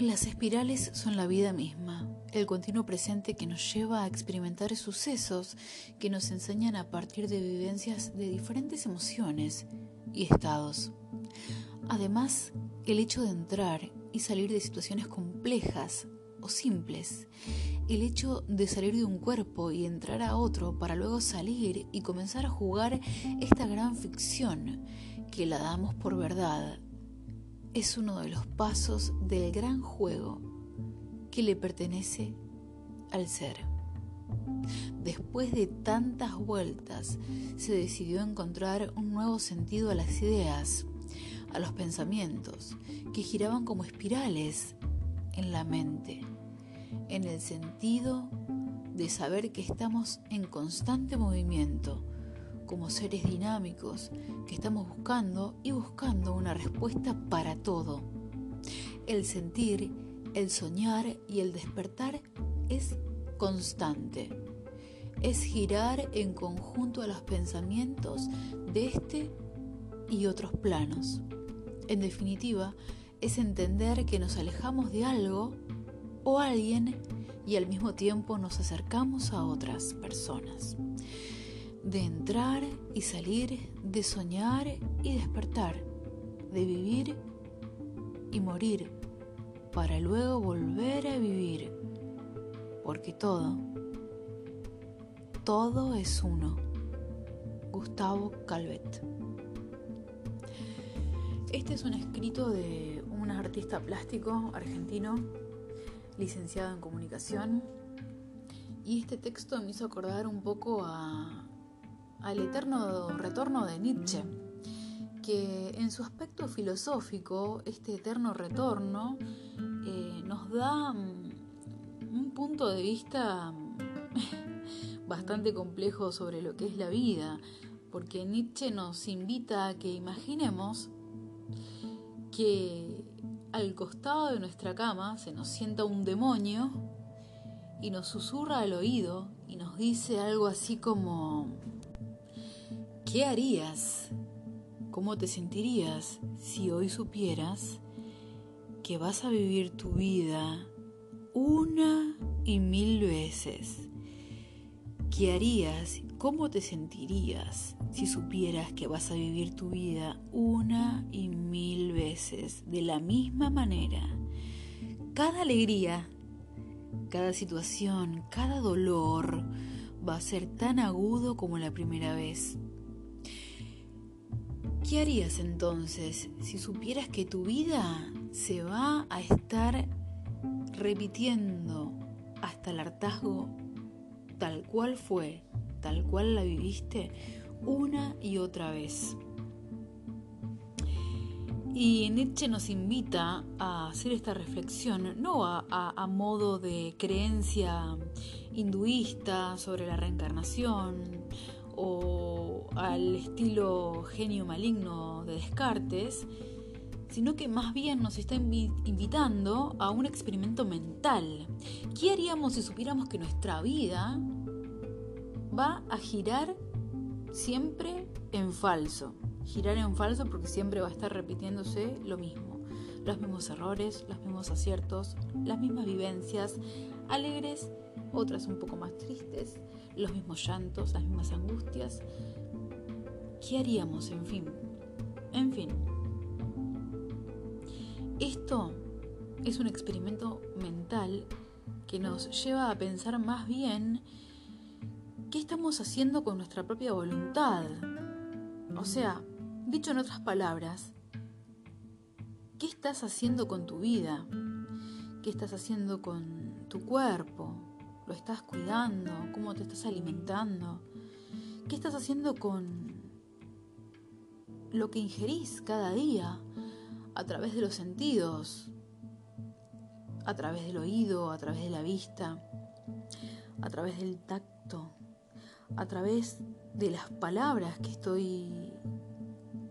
Las espirales son la vida misma, el continuo presente que nos lleva a experimentar sucesos que nos enseñan a partir de vivencias de diferentes emociones y estados. Además, el hecho de entrar y salir de situaciones complejas o simples, el hecho de salir de un cuerpo y entrar a otro para luego salir y comenzar a jugar esta gran ficción que la damos por verdad es uno de los pasos del gran juego que le pertenece al ser. Después de tantas vueltas, se decidió encontrar un nuevo sentido a las ideas, a los pensamientos, que giraban como espirales en la mente, en el sentido de saber que estamos en constante movimiento, como seres dinámicos que estamos buscando y buscando una respuesta para todo. El sentir, el soñar y el despertar es constante. Es girar en conjunto a los pensamientos de este y otros planos. En definitiva, es entender que nos alejamos de algo o alguien y al mismo tiempo nos acercamos a otras personas de entrar y salir, de soñar y despertar, de vivir y morir, para luego volver a vivir, porque todo, todo es uno. Gustavo Calvet. Este es un escrito de un artista plástico argentino, licenciado en comunicación, y este texto me hizo acordar un poco a al eterno retorno de Nietzsche, que en su aspecto filosófico, este eterno retorno eh, nos da mm, un punto de vista mm, bastante complejo sobre lo que es la vida, porque Nietzsche nos invita a que imaginemos que al costado de nuestra cama se nos sienta un demonio y nos susurra al oído y nos dice algo así como ¿Qué harías? ¿Cómo te sentirías si hoy supieras que vas a vivir tu vida una y mil veces? ¿Qué harías? ¿Cómo te sentirías si supieras que vas a vivir tu vida una y mil veces de la misma manera? Cada alegría, cada situación, cada dolor va a ser tan agudo como la primera vez. ¿Qué harías entonces si supieras que tu vida se va a estar repitiendo hasta el hartazgo tal cual fue, tal cual la viviste, una y otra vez? Y Nietzsche nos invita a hacer esta reflexión, no a, a, modo de creencia hinduista sobre la reencarnación o al estilo genio maligno de Descartes, sino que más bien nos está invitando a un experimento mental. ¿Qué haríamos si supiéramos que nuestra vida va a girar siempre en falso? Girar en falso porque siempre va a estar repitiéndose lo mismo. Los mismos errores, los mismos aciertos, las mismas vivencias, alegres, otras un poco más tristes, los mismos llantos, las mismas angustias. ¿Qué haríamos, en fin? En fin. Esto es un experimento mental que nos lleva a pensar más bien qué estamos haciendo con nuestra propia voluntad. O sea, dicho en otras palabras, ¿qué estás haciendo con tu vida? ¿Qué estás haciendo con tu cuerpo? ¿Lo estás cuidando? ¿Cómo te estás alimentando? ¿Qué estás haciendo con lo que ingerís cada día a través de los sentidos? A través del oído, a través de la vista, a través del tacto, a través de las palabras que estoy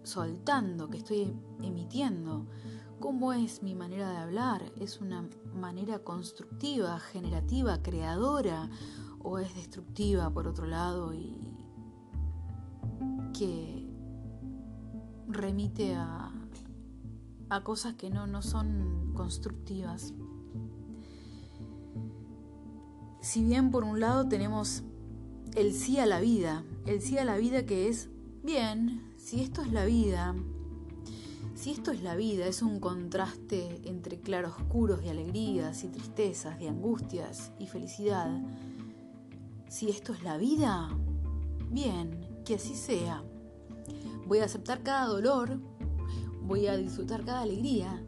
soltando, que estoy emitiendo. ¿Cómo es mi manera de hablar? ¿Es una manera constructiva, generativa, creadora o es destructiva por otro lado y que remite a a cosas que no, no son constructivas. Si bien por un lado tenemos el sí a la vida, el sí a la vida que es, bien, si esto es la vida, si esto es la vida, es un contraste entre claroscuros de alegrías y tristezas, de angustias y felicidad, si esto es la vida, bien, que así sea. Voy a aceptar cada dolor, voy a disfrutar cada alegría,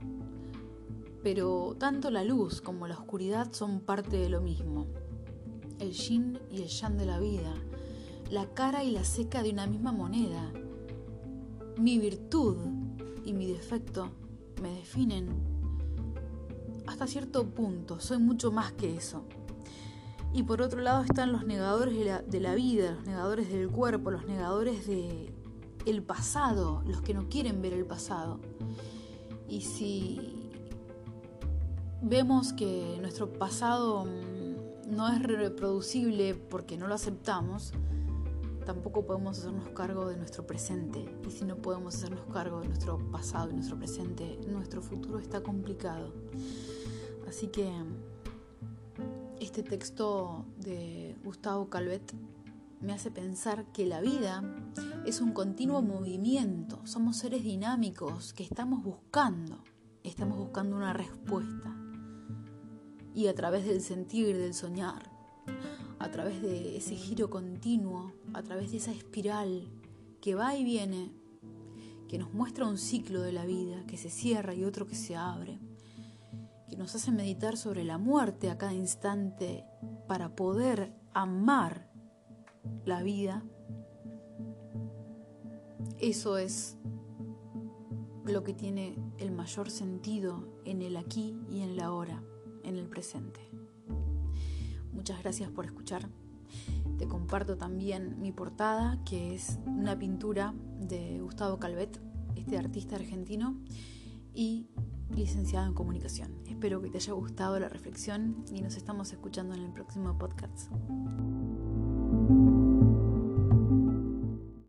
pero tanto la luz como la oscuridad son parte de lo mismo. El yin y el yang de la vida, la cara y la seca de una misma moneda. Mi virtud y mi defecto me definen hasta cierto punto, soy mucho más que eso. Y por otro lado están los negadores de la, vida, los negadores del cuerpo, los negadores de el pasado, los que no quieren ver el pasado. Y si vemos que nuestro pasado mm, no es reproducible porque no lo aceptamos, tampoco podemos hacernos cargo de nuestro presente. Y si no podemos hacernos cargo de nuestro pasado y nuestro presente, nuestro futuro está complicado. Así que este texto de Gustavo Calvet me hace pensar que la vida es un continuo movimiento, somos seres dinámicos que estamos buscando, estamos buscando una respuesta. Y a través del sentir, del soñar, a través de ese giro continuo, a través de esa espiral que va y viene, que nos muestra un ciclo de la vida, que se cierra y otro que se abre, que nos hace meditar sobre la muerte a cada instante para poder amar la vida, eso es lo que tiene el mayor sentido en el aquí y en la ahora, en el presente. Muchas gracias por escuchar. Te comparto también mi portada, que es una pintura de Gustavo Calvet, este artista argentino y licenciado en comunicación. Espero que te haya gustado la reflexión y nos estamos escuchando en el próximo podcast.